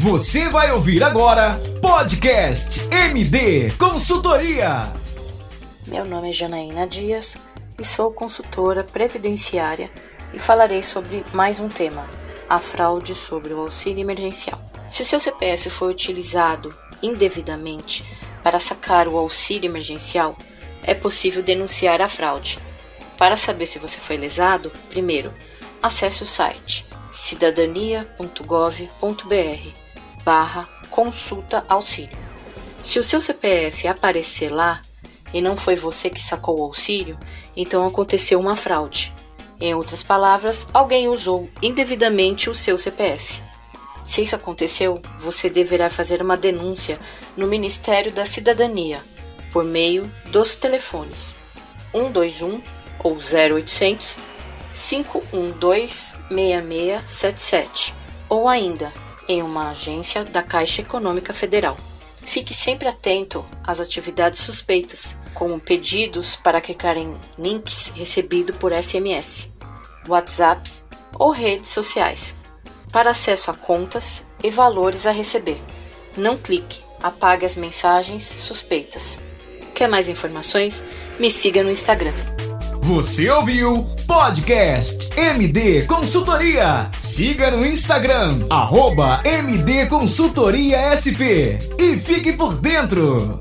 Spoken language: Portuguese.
Você vai ouvir agora Podcast MD Consultoria. Meu nome é Janaína Dias e sou consultora previdenciária e falarei sobre mais um tema, a fraude sobre o auxílio emergencial. Se o seu CPF foi utilizado indevidamente para sacar o auxílio emergencial, é possível denunciar a fraude. Para saber se você foi lesado, primeiro, acesse o site cidadania.gov.br barra consulta auxílio. Se o seu CPF aparecer lá e não foi você que sacou o auxílio, então aconteceu uma fraude. Em outras palavras, alguém usou indevidamente o seu CPF. Se isso aconteceu, você deverá fazer uma denúncia no Ministério da Cidadania por meio dos telefones 121 ou 0800 512 6677 ou ainda em uma agência da Caixa Econômica Federal. Fique sempre atento às atividades suspeitas, como pedidos para clicar em links recebidos por SMS, WhatsApps ou redes sociais, para acesso a contas e valores a receber. Não clique, apague as mensagens suspeitas. Quer mais informações? Me siga no Instagram. Você ouviu Podcast MD Consultoria. Siga no Instagram, arroba MD Consultoria SP e fique por dentro.